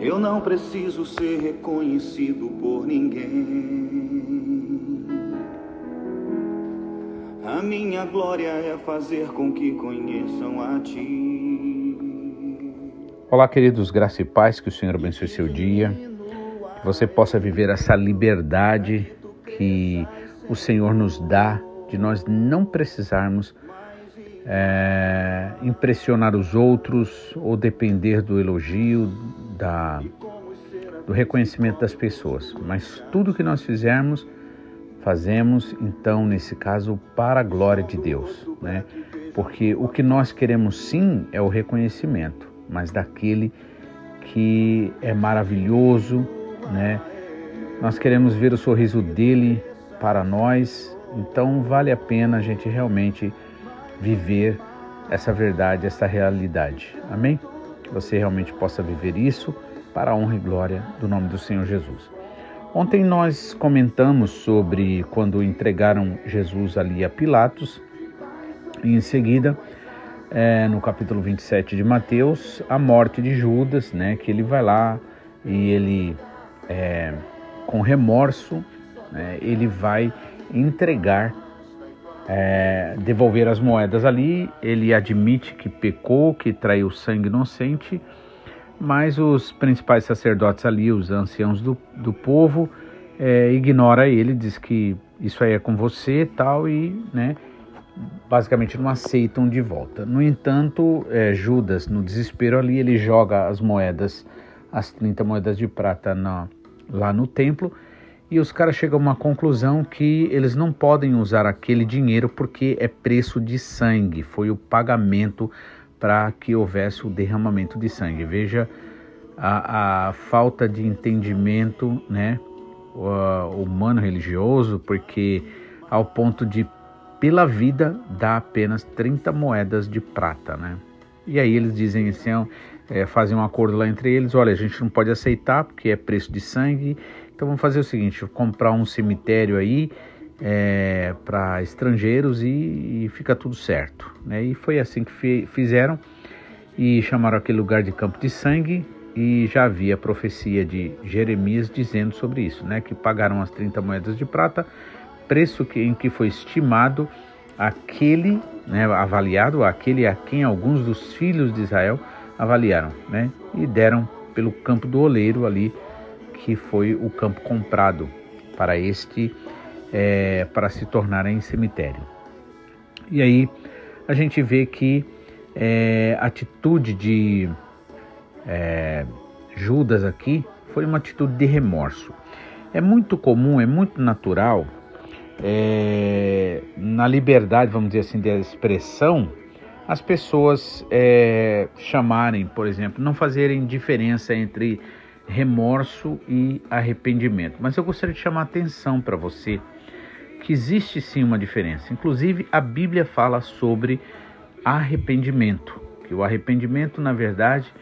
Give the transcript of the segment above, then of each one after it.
Eu não preciso ser reconhecido por ninguém. A minha glória é fazer com que conheçam a Ti. Olá, queridos, graça e paz, que o Senhor abençoe seu dia, que você possa viver essa liberdade que o Senhor nos dá de nós não precisarmos é, impressionar os outros ou depender do elogio, da, do reconhecimento das pessoas. Mas tudo que nós fizermos, fazemos então, nesse caso, para a glória de Deus, né? Porque o que nós queremos sim é o reconhecimento, mas daquele que é maravilhoso, né? Nós queremos ver o sorriso dele para nós, então vale a pena a gente realmente viver essa verdade, essa realidade. Amém? Que você realmente possa viver isso para a honra e glória do nome do Senhor Jesus. Ontem nós comentamos sobre quando entregaram Jesus ali a Pilatos, e em seguida, é, no capítulo 27 de Mateus, a morte de Judas, né, que ele vai lá e ele, é, com remorso, né, ele vai entregar é, devolver as moedas ali. Ele admite que pecou, que traiu sangue inocente, mas os principais sacerdotes ali, os anciãos do, do povo, é, ignora ele, diz que isso aí é com você tal, e né, basicamente não aceitam de volta. No entanto, é, Judas, no desespero ali, ele joga as moedas, as 30 moedas de prata na, lá no templo, e os caras chegam a uma conclusão que eles não podem usar aquele dinheiro porque é preço de sangue, foi o pagamento para que houvesse o derramamento de sangue. Veja a, a falta de entendimento né, humano religioso, porque ao ponto de, pela vida, dá apenas 30 moedas de prata. Né? E aí eles dizem assim, é, fazem um acordo lá entre eles, olha, a gente não pode aceitar porque é preço de sangue então vamos fazer o seguinte: comprar um cemitério aí é, para estrangeiros e, e, fica tudo certo. Né? E foi assim que fizeram e chamaram aquele lugar de campo de sangue e já havia profecia de Jeremias dizendo sobre isso, né? Que pagaram as 30 moedas de prata, preço que, em que foi estimado aquele, né, avaliado, aquele a quem alguns dos filhos de Israel avaliaram, né? E deram pelo campo do oleiro ali que foi o campo comprado para este é, para se tornar em cemitério. E aí a gente vê que é, a atitude de é, Judas aqui foi uma atitude de remorso. É muito comum, é muito natural é, na liberdade, vamos dizer assim, de expressão, as pessoas é, chamarem, por exemplo, não fazerem diferença entre remorso e arrependimento. Mas eu gostaria de chamar a atenção para você que existe sim uma diferença. Inclusive, a Bíblia fala sobre arrependimento, que o arrependimento, na verdade,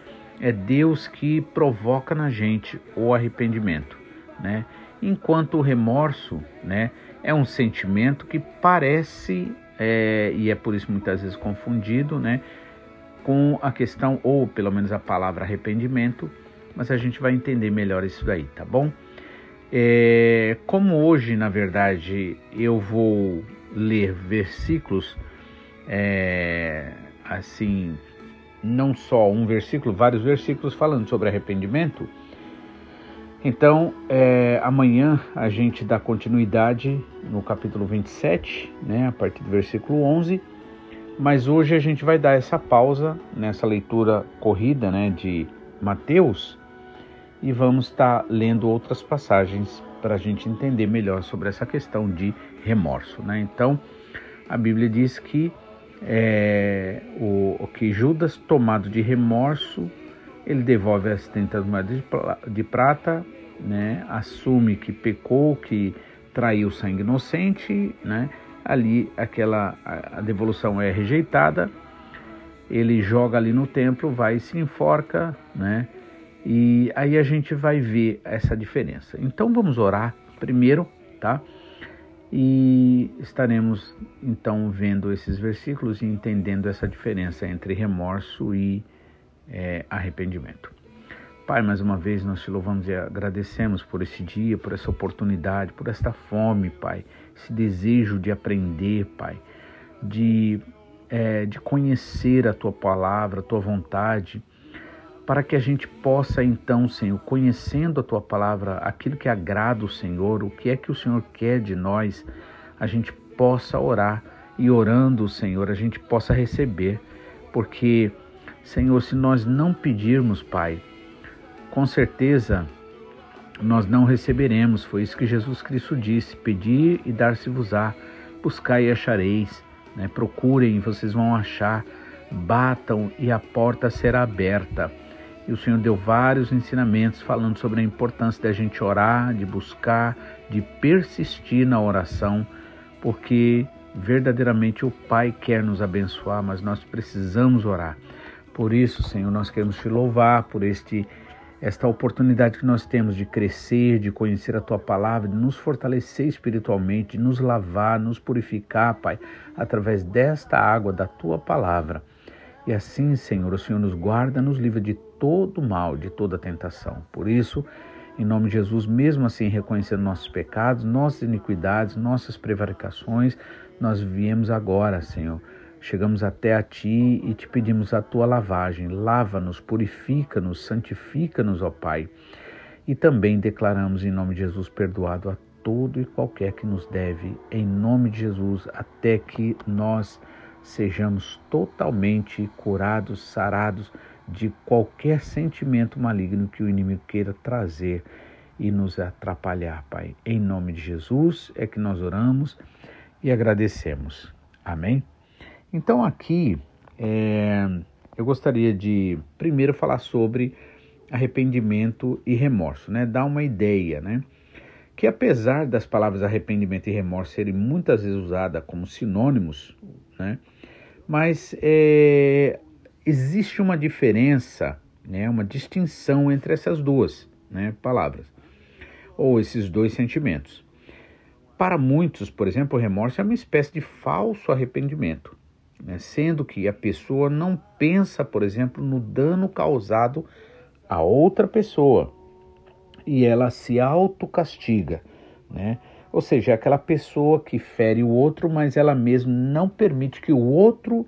é Deus que provoca na gente o arrependimento, né? Enquanto o remorso, né, é um sentimento que parece é, e é por isso muitas vezes confundido, né, com a questão ou pelo menos a palavra arrependimento mas a gente vai entender melhor isso daí, tá bom? É, como hoje, na verdade, eu vou ler versículos, é, assim, não só um versículo, vários versículos falando sobre arrependimento. Então, é, amanhã a gente dá continuidade no capítulo 27, né, a partir do versículo 11. Mas hoje a gente vai dar essa pausa nessa leitura corrida né, de Mateus e vamos estar tá lendo outras passagens para a gente entender melhor sobre essa questão de remorso. Né? Então, a Bíblia diz que é, o, que Judas, tomado de remorso, ele devolve as 30 moedas de, prata, né? assume que pecou, que traiu sangue inocente, né? ali aquela a devolução é rejeitada, ele joga ali no templo, vai e se enforca, né? E aí a gente vai ver essa diferença. Então vamos orar primeiro, tá? E estaremos então vendo esses versículos e entendendo essa diferença entre remorso e é, arrependimento. Pai, mais uma vez nós te louvamos e agradecemos por esse dia, por essa oportunidade, por esta fome, Pai, esse desejo de aprender, Pai, de, é, de conhecer a tua palavra, a tua vontade, para que a gente possa então, Senhor, conhecendo a tua palavra, aquilo que agrada o Senhor, o que é que o Senhor quer de nós, a gente possa orar e orando, Senhor, a gente possa receber, porque, Senhor, se nós não pedirmos, Pai, com certeza nós não receberemos. Foi isso que Jesus Cristo disse: Pedir e dar-se-vos-á, buscai e achareis, né? procurem e vocês vão achar, batam e a porta será aberta. E o Senhor deu vários ensinamentos falando sobre a importância da gente orar, de buscar, de persistir na oração, porque verdadeiramente o Pai quer nos abençoar, mas nós precisamos orar. Por isso, Senhor, nós queremos te louvar por este esta oportunidade que nós temos de crescer, de conhecer a tua palavra, de nos fortalecer espiritualmente, de nos lavar, nos purificar, Pai, através desta água da tua palavra. E assim, Senhor, o Senhor nos guarda, nos livra de todo mal, de toda tentação. Por isso, em nome de Jesus, mesmo assim reconhecendo nossos pecados, nossas iniquidades, nossas prevaricações, nós viemos agora, Senhor Chegamos até a Ti e te pedimos a Tua lavagem. Lava-nos, purifica-nos, santifica-nos, ó Pai. E também declaramos em nome de Jesus perdoado a todo e qualquer que nos deve, em nome de Jesus, até que nós sejamos totalmente curados, sarados de qualquer sentimento maligno que o inimigo queira trazer e nos atrapalhar, Pai. Em nome de Jesus é que nós oramos e agradecemos. Amém? Então aqui é, eu gostaria de primeiro falar sobre arrependimento e remorso, né? Dar uma ideia, né? Que apesar das palavras arrependimento e remorso serem muitas vezes usadas como sinônimos, né? Mas é, existe uma diferença, né? Uma distinção entre essas duas, né? Palavras ou esses dois sentimentos. Para muitos, por exemplo, o remorso é uma espécie de falso arrependimento né? sendo que a pessoa não pensa, por exemplo, no dano causado a outra pessoa e ela se autocastiga, né? Ou seja, é aquela pessoa que fere o outro, mas ela mesma não permite que o outro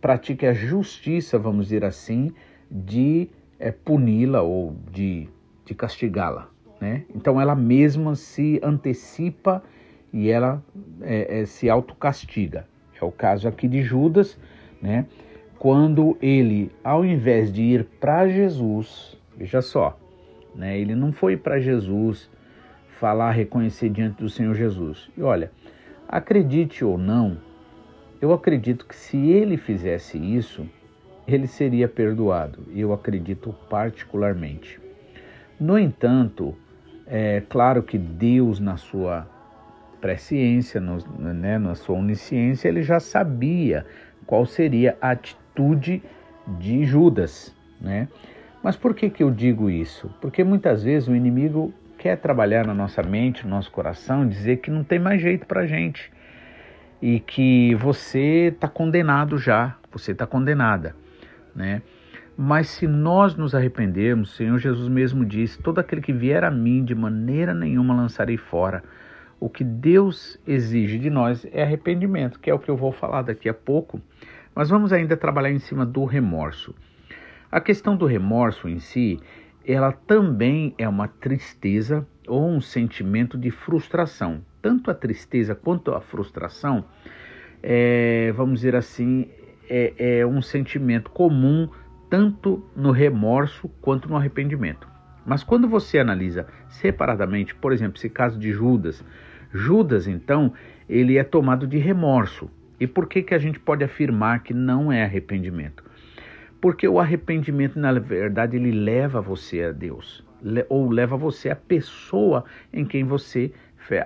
pratique a justiça, vamos dizer assim, de é, puni-la ou de, de castigá-la. Né? Então ela mesma se antecipa e ela é, é, se autocastiga. É o caso aqui de Judas, né? Quando ele, ao invés de ir para Jesus, veja só, né? Ele não foi para Jesus falar, reconhecer diante do Senhor Jesus. E olha, acredite ou não, eu acredito que se ele fizesse isso, ele seria perdoado. Eu acredito particularmente. No entanto, é claro que Deus, na sua presciência, no, né, na sua onisciência, ele já sabia qual seria a atitude de Judas, né? Mas por que, que eu digo isso? Porque muitas vezes o inimigo quer trabalhar na nossa mente, no nosso coração, dizer que não tem mais jeito para gente e que você está condenado já, você está condenada, né? Mas se nós nos arrependermos, Senhor Jesus mesmo disse: todo aquele que vier a mim, de maneira nenhuma lançarei fora. O que Deus exige de nós é arrependimento, que é o que eu vou falar daqui a pouco, mas vamos ainda trabalhar em cima do remorso. A questão do remorso em si, ela também é uma tristeza ou um sentimento de frustração. Tanto a tristeza quanto a frustração, é, vamos dizer assim, é, é um sentimento comum tanto no remorso quanto no arrependimento. Mas quando você analisa separadamente, por exemplo, esse caso de Judas, Judas, então, ele é tomado de remorso. E por que, que a gente pode afirmar que não é arrependimento? Porque o arrependimento, na verdade, ele leva você a Deus, ou leva você a pessoa em quem você,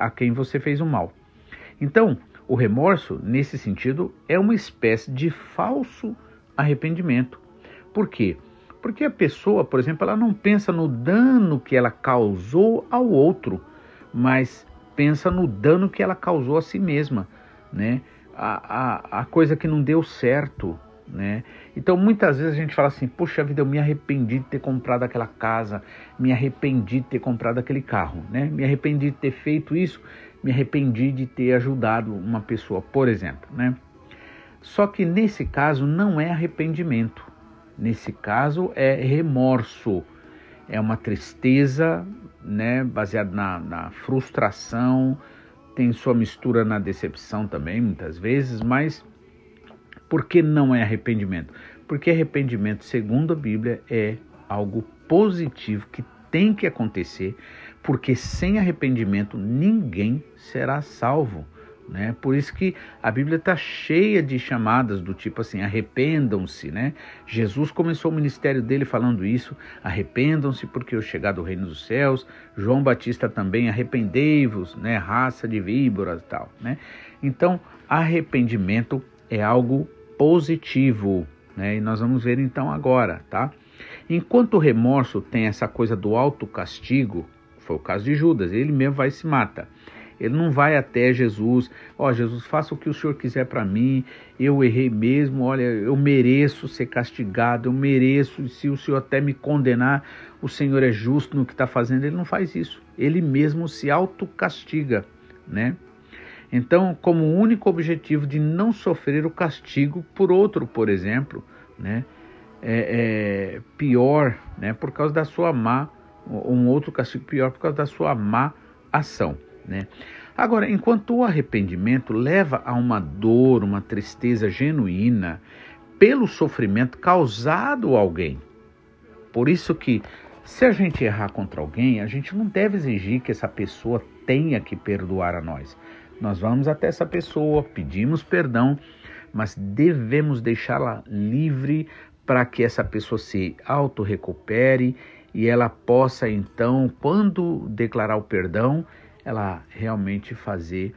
a quem você fez o mal. Então, o remorso, nesse sentido, é uma espécie de falso arrependimento. Por quê? Porque a pessoa, por exemplo, ela não pensa no dano que ela causou ao outro, mas pensa no dano que ela causou a si mesma, né? A, a, a coisa que não deu certo, né? Então muitas vezes a gente fala assim: "Poxa vida, eu me arrependi de ter comprado aquela casa, me arrependi de ter comprado aquele carro, né? Me arrependi de ter feito isso, me arrependi de ter ajudado uma pessoa, por exemplo, né? Só que nesse caso não é arrependimento. Nesse caso é remorso. É uma tristeza, né, baseada na, na frustração, tem sua mistura na decepção também, muitas vezes, mas por que não é arrependimento? Porque arrependimento, segundo a Bíblia, é algo positivo que tem que acontecer, porque sem arrependimento ninguém será salvo. Né? Por isso que a Bíblia está cheia de chamadas do tipo assim, arrependam-se, né? Jesus começou o ministério dele falando isso, arrependam-se porque o chegado o reino dos céus. João Batista também, arrependei-vos, né? Raça de víboras tal, né? Então, arrependimento é algo positivo, né? E nós vamos ver então agora, tá? Enquanto o remorso tem essa coisa do autocastigo, foi o caso de Judas, ele mesmo vai e se mata. Ele não vai até Jesus, ó oh, Jesus, faça o que o Senhor quiser para mim, eu errei mesmo, olha, eu mereço ser castigado, eu mereço, se o Senhor até me condenar, o Senhor é justo no que está fazendo. Ele não faz isso, ele mesmo se autocastiga, né? Então, como único objetivo de não sofrer o castigo por outro, por exemplo, né? É, é pior, né? Por causa da sua má, um outro castigo pior por causa da sua má ação, né? Agora, enquanto o arrependimento leva a uma dor, uma tristeza genuína pelo sofrimento causado a alguém, por isso que se a gente errar contra alguém, a gente não deve exigir que essa pessoa tenha que perdoar a nós. Nós vamos até essa pessoa, pedimos perdão, mas devemos deixá-la livre para que essa pessoa se auto-recupere e ela possa então, quando declarar o perdão, ela realmente fazer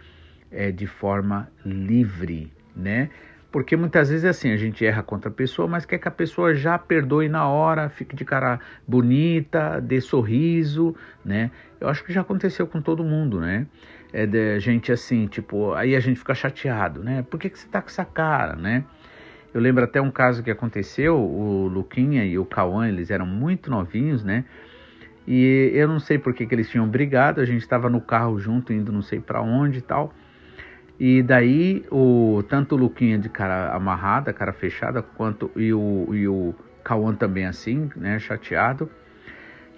é, de forma livre, né? Porque muitas vezes é assim, a gente erra contra a pessoa, mas quer que a pessoa já perdoe na hora, fique de cara bonita, dê sorriso, né? Eu acho que já aconteceu com todo mundo, né? É de gente assim, tipo, aí a gente fica chateado, né? Por que, que você tá com essa cara, né? Eu lembro até um caso que aconteceu, o Luquinha e o Cauã, eles eram muito novinhos, né? E eu não sei por que, que eles tinham brigado, a gente estava no carro junto, indo não sei para onde e tal. E daí, o, tanto o Luquinha de cara amarrada, cara fechada, quanto e o, e o Cauã também assim, né, chateado.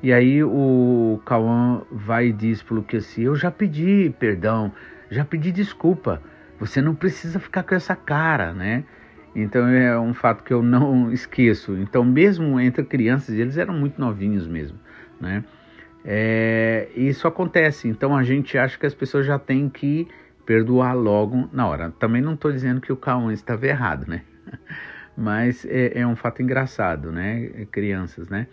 E aí o Cauã vai e diz pro Luquinha assim, eu já pedi perdão, já pedi desculpa, você não precisa ficar com essa cara, né? Então é um fato que eu não esqueço. Então mesmo entre crianças, eles eram muito novinhos mesmo né? É, isso acontece, então a gente acha que as pessoas já têm que perdoar logo na hora. Também não estou dizendo que o Cauã estava errado, né? Mas é, é, um fato engraçado, né? Crianças, né?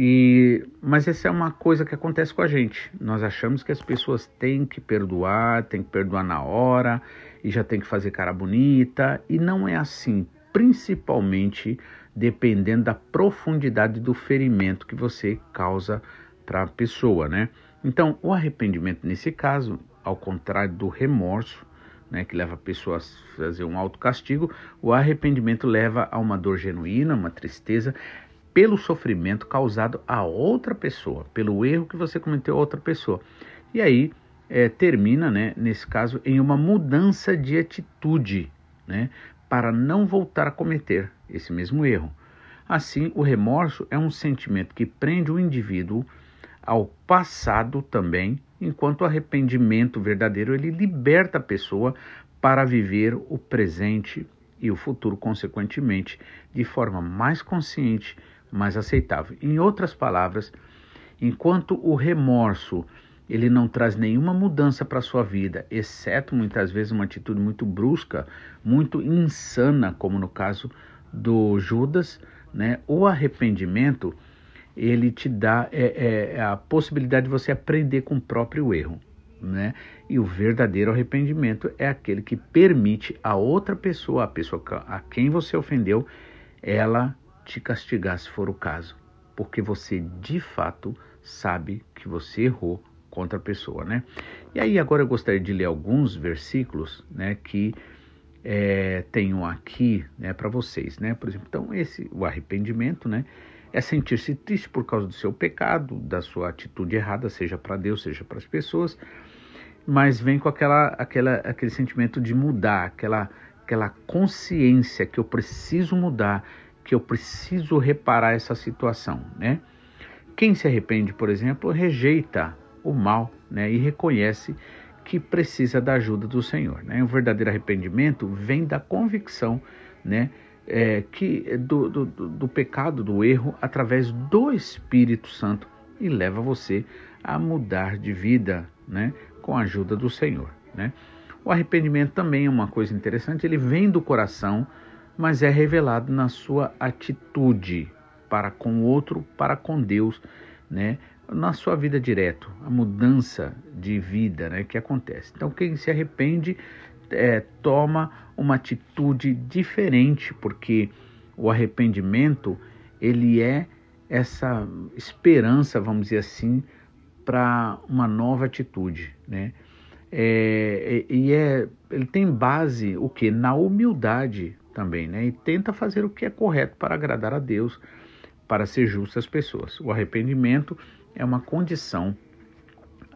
E, mas essa é uma coisa que acontece com a gente. Nós achamos que as pessoas têm que perdoar, têm que perdoar na hora e já tem que fazer cara bonita. E não é assim, principalmente dependendo da profundidade do ferimento que você causa para a pessoa, né? Então, o arrependimento nesse caso, ao contrário do remorso, né, que leva a pessoa a fazer um autocastigo, o arrependimento leva a uma dor genuína, uma tristeza pelo sofrimento causado a outra pessoa, pelo erro que você cometeu a outra pessoa. E aí é, termina, né, nesse caso, em uma mudança de atitude, né, para não voltar a cometer esse mesmo erro. Assim, o remorso é um sentimento que prende o indivíduo ao passado também, enquanto o arrependimento verdadeiro ele liberta a pessoa para viver o presente e o futuro consequentemente de forma mais consciente, mais aceitável. Em outras palavras, enquanto o remorso ele não traz nenhuma mudança para a sua vida, exceto muitas vezes uma atitude muito brusca, muito insana, como no caso do Judas, né? O arrependimento ele te dá é, é, é, a possibilidade de você aprender com o próprio erro. Né? E o verdadeiro arrependimento é aquele que permite a outra pessoa, a pessoa a quem você ofendeu, ela te castigar se for o caso, porque você de fato sabe que você errou contra a pessoa, né? E aí agora eu gostaria de ler alguns versículos, né, que é, tenho aqui né, para vocês, né? Por exemplo, então esse o arrependimento, né? É sentir-se triste por causa do seu pecado, da sua atitude errada, seja para Deus, seja para as pessoas, mas vem com aquela, aquela, aquele sentimento de mudar, aquela, aquela consciência que eu preciso mudar, que eu preciso reparar essa situação, né? Quem se arrepende, por exemplo, rejeita o mal, né, e reconhece que precisa da ajuda do Senhor. Né? O verdadeiro arrependimento vem da convicção, né, é, que do, do, do pecado, do erro, através do Espírito Santo e leva você a mudar de vida, né, com a ajuda do Senhor. Né? O arrependimento também é uma coisa interessante, ele vem do coração, mas é revelado na sua atitude para com o outro, para com Deus, né? Na sua vida direto, a mudança de vida né, que acontece. Então, quem se arrepende é, toma uma atitude diferente, porque o arrependimento ele é essa esperança, vamos dizer assim, para uma nova atitude, né? É, e é, ele tem base o que na humildade também, né? E tenta fazer o que é correto para agradar a Deus, para ser justo às pessoas. O arrependimento é uma condição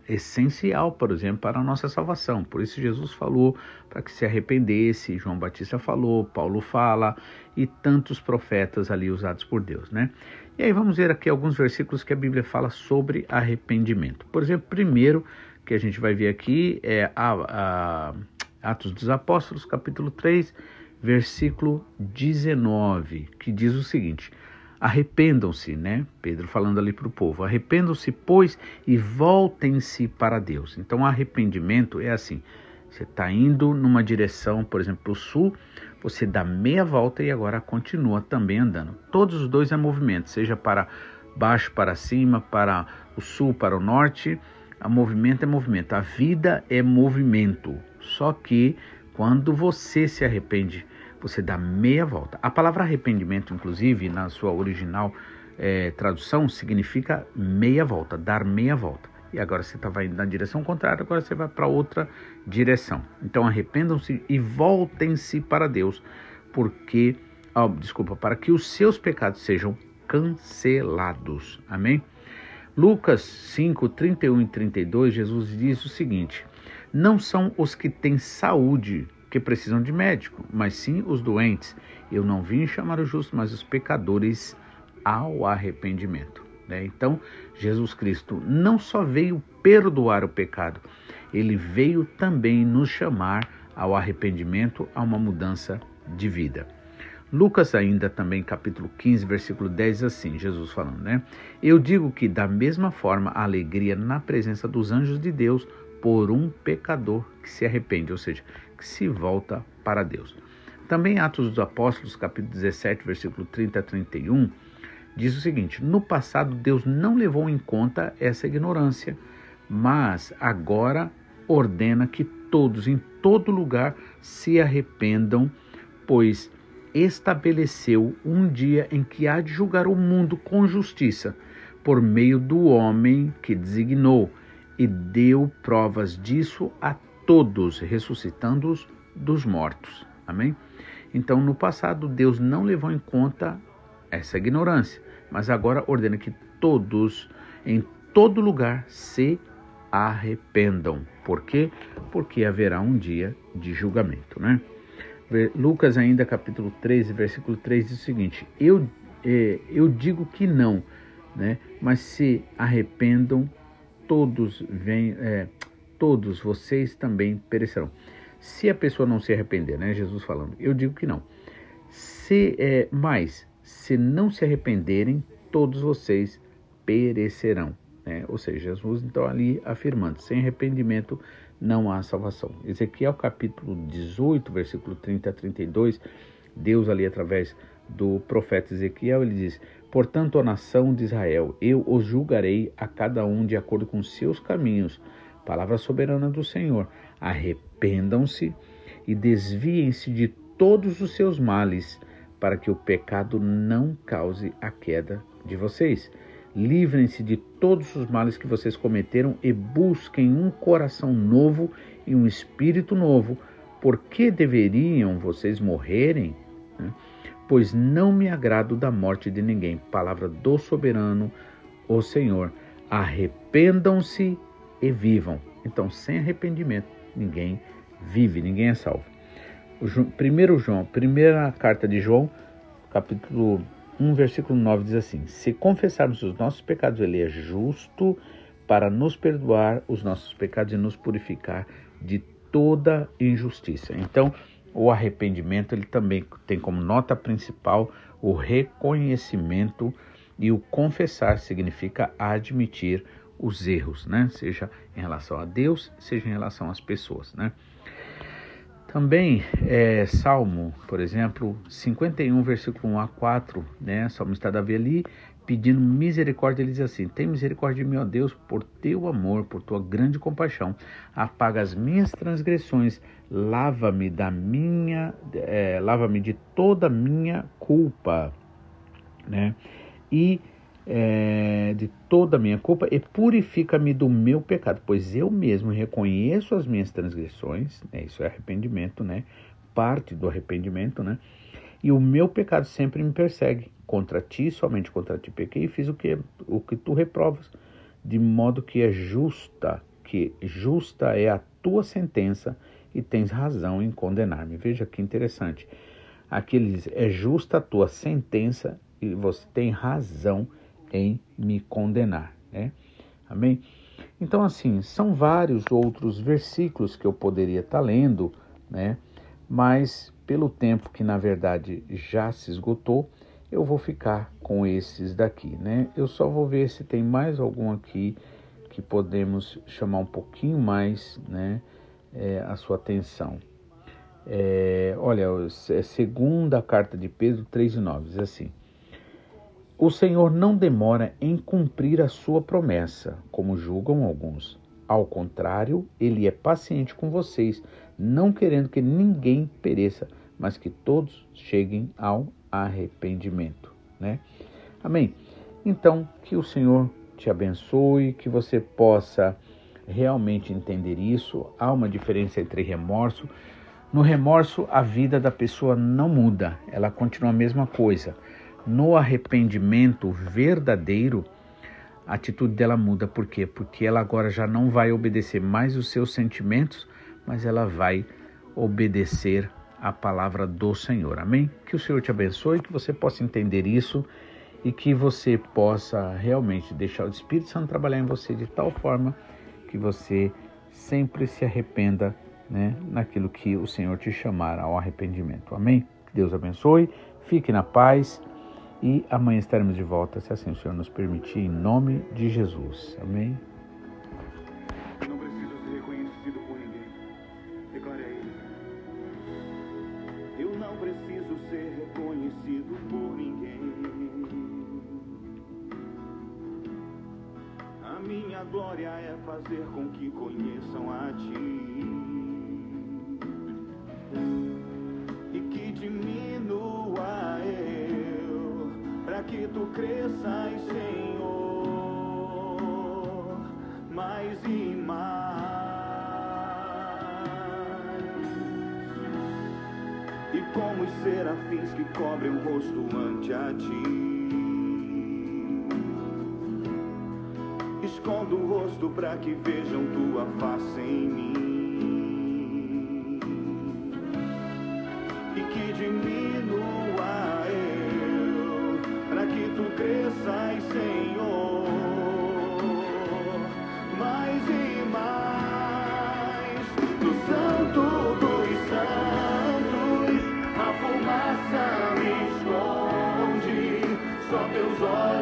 essencial, por exemplo, para a nossa salvação. Por isso Jesus falou para que se arrependesse, João Batista falou, Paulo fala e tantos profetas ali usados por Deus, né? E aí vamos ver aqui alguns versículos que a Bíblia fala sobre arrependimento. Por exemplo, primeiro que a gente vai ver aqui é a, a Atos dos Apóstolos, capítulo 3, versículo 19, que diz o seguinte: Arrependam-se, né? Pedro falando ali para o povo: arrependam-se, pois, e voltem-se para Deus. Então, arrependimento é assim: você está indo numa direção, por exemplo, para o sul, você dá meia volta e agora continua também andando. Todos os dois é movimento, seja para baixo, para cima, para o sul, para o norte. A movimento é movimento. A vida é movimento. Só que quando você se arrepende você dá meia volta. A palavra arrependimento, inclusive, na sua original é, tradução, significa meia volta, dar meia volta. E agora você estava indo na direção contrária, agora você vai para outra direção. Então arrependam-se e voltem-se para Deus, porque, oh, desculpa, para que os seus pecados sejam cancelados. Amém? Lucas 5, 31 e 32, Jesus diz o seguinte: Não são os que têm saúde que precisam de médico, mas sim os doentes. Eu não vim chamar os justos, mas os pecadores ao arrependimento. Né? Então, Jesus Cristo não só veio perdoar o pecado, ele veio também nos chamar ao arrependimento, a uma mudança de vida. Lucas ainda também capítulo 15, versículo 10 assim, Jesus falando, né? Eu digo que da mesma forma a alegria na presença dos anjos de Deus por um pecador que se arrepende, ou seja, que se volta para Deus. Também Atos dos Apóstolos, capítulo 17, versículo 30 a 31, diz o seguinte: No passado Deus não levou em conta essa ignorância, mas agora ordena que todos em todo lugar se arrependam, pois estabeleceu um dia em que há de julgar o mundo com justiça, por meio do homem que designou, e deu provas disso a todos, ressuscitando-os dos mortos. Amém? Então, no passado, Deus não levou em conta essa ignorância, mas agora ordena que todos, em todo lugar, se arrependam. Por quê? Porque haverá um dia de julgamento, né? Lucas ainda capítulo 13, versículo 3 diz o seguinte: Eu, eh, eu digo que não, né? Mas se arrependam, todos vêm, eh, todos vocês também perecerão. Se a pessoa não se arrepender, né? Jesus falando, eu digo que não. Se é, mas se não se arrependerem, todos vocês perecerão. Né? Ou seja, Jesus então ali afirmando, sem arrependimento não há salvação. Ezequiel capítulo 18, versículo 30 a 32, Deus ali através do profeta Ezequiel, ele diz: Portanto, a nação de Israel, eu os julgarei a cada um de acordo com seus caminhos palavra soberana do Senhor. Arrependam-se e desviem-se de todos os seus males, para que o pecado não cause a queda de vocês. Livrem-se de todos os males que vocês cometeram e busquem um coração novo e um espírito novo, Por que deveriam vocês morrerem? Né? Pois não me agrado da morte de ninguém. Palavra do soberano, o Senhor. Arrependam-se e vivam. Então, sem arrependimento, ninguém vive, ninguém é salvo. Primeiro João, primeira carta de João, capítulo 1, versículo 9 diz assim: Se confessarmos os nossos pecados, ele é justo para nos perdoar os nossos pecados e nos purificar de toda injustiça. Então, o arrependimento ele também tem como nota principal o reconhecimento e o confessar significa admitir os erros, né? Seja em relação a Deus, seja em relação às pessoas, né? Também é, Salmo, por exemplo, 51, versículo 1 a 4, né? Salmista Davi ali pedindo misericórdia, ele diz assim: Tem misericórdia de mim, ó Deus, por teu amor, por tua grande compaixão. Apaga as minhas transgressões, lava-me da minha, é, lava-me de toda minha culpa, né? E é, de toda a minha culpa e purifica-me do meu pecado, pois eu mesmo reconheço as minhas transgressões, né? Isso é arrependimento, né? Parte do arrependimento, né? E o meu pecado sempre me persegue. Contra ti, somente contra ti pequei e fiz o que, o que tu reprovas, de modo que é justa, que justa é a tua sentença e tens razão em condenar-me. Veja que interessante. Aqui ele diz, é justa a tua sentença e você tem razão em me condenar. Né? Amém? Então, assim, são vários outros versículos que eu poderia estar lendo, né? mas pelo tempo que na verdade já se esgotou, eu vou ficar com esses daqui, né? Eu só vou ver se tem mais algum aqui que podemos chamar um pouquinho mais, né, é, a sua atenção. É, olha, é segunda carta de Pedro 3 e 9, diz assim, o Senhor não demora em cumprir a sua promessa, como julgam alguns. Ao contrário, ele é paciente com vocês, não querendo que ninguém pereça, mas que todos cheguem ao arrependimento, né? Amém. Então, que o Senhor te abençoe, que você possa realmente entender isso. Há uma diferença entre remorso. No remorso, a vida da pessoa não muda, ela continua a mesma coisa. No arrependimento verdadeiro, a atitude dela muda. Por quê? Porque ela agora já não vai obedecer mais os seus sentimentos, mas ela vai obedecer a palavra do Senhor. Amém? Que o Senhor te abençoe, que você possa entender isso e que você possa realmente deixar o Espírito Santo trabalhar em você de tal forma que você sempre se arrependa né, naquilo que o Senhor te chamar ao arrependimento. Amém? Que Deus abençoe, fique na paz e amanhã estaremos de volta, se assim o Senhor nos permitir, em nome de Jesus. Amém? minha glória é fazer com que conheçam a ti. Tu cresças, Senhor, mais e mais. E como os serafins que cobrem o rosto ante a ti. escondo o rosto para que vejam tua face em mim cresças, Senhor, mais e mais no Santo dos Santos a fumaça me esconde, só teus olhos.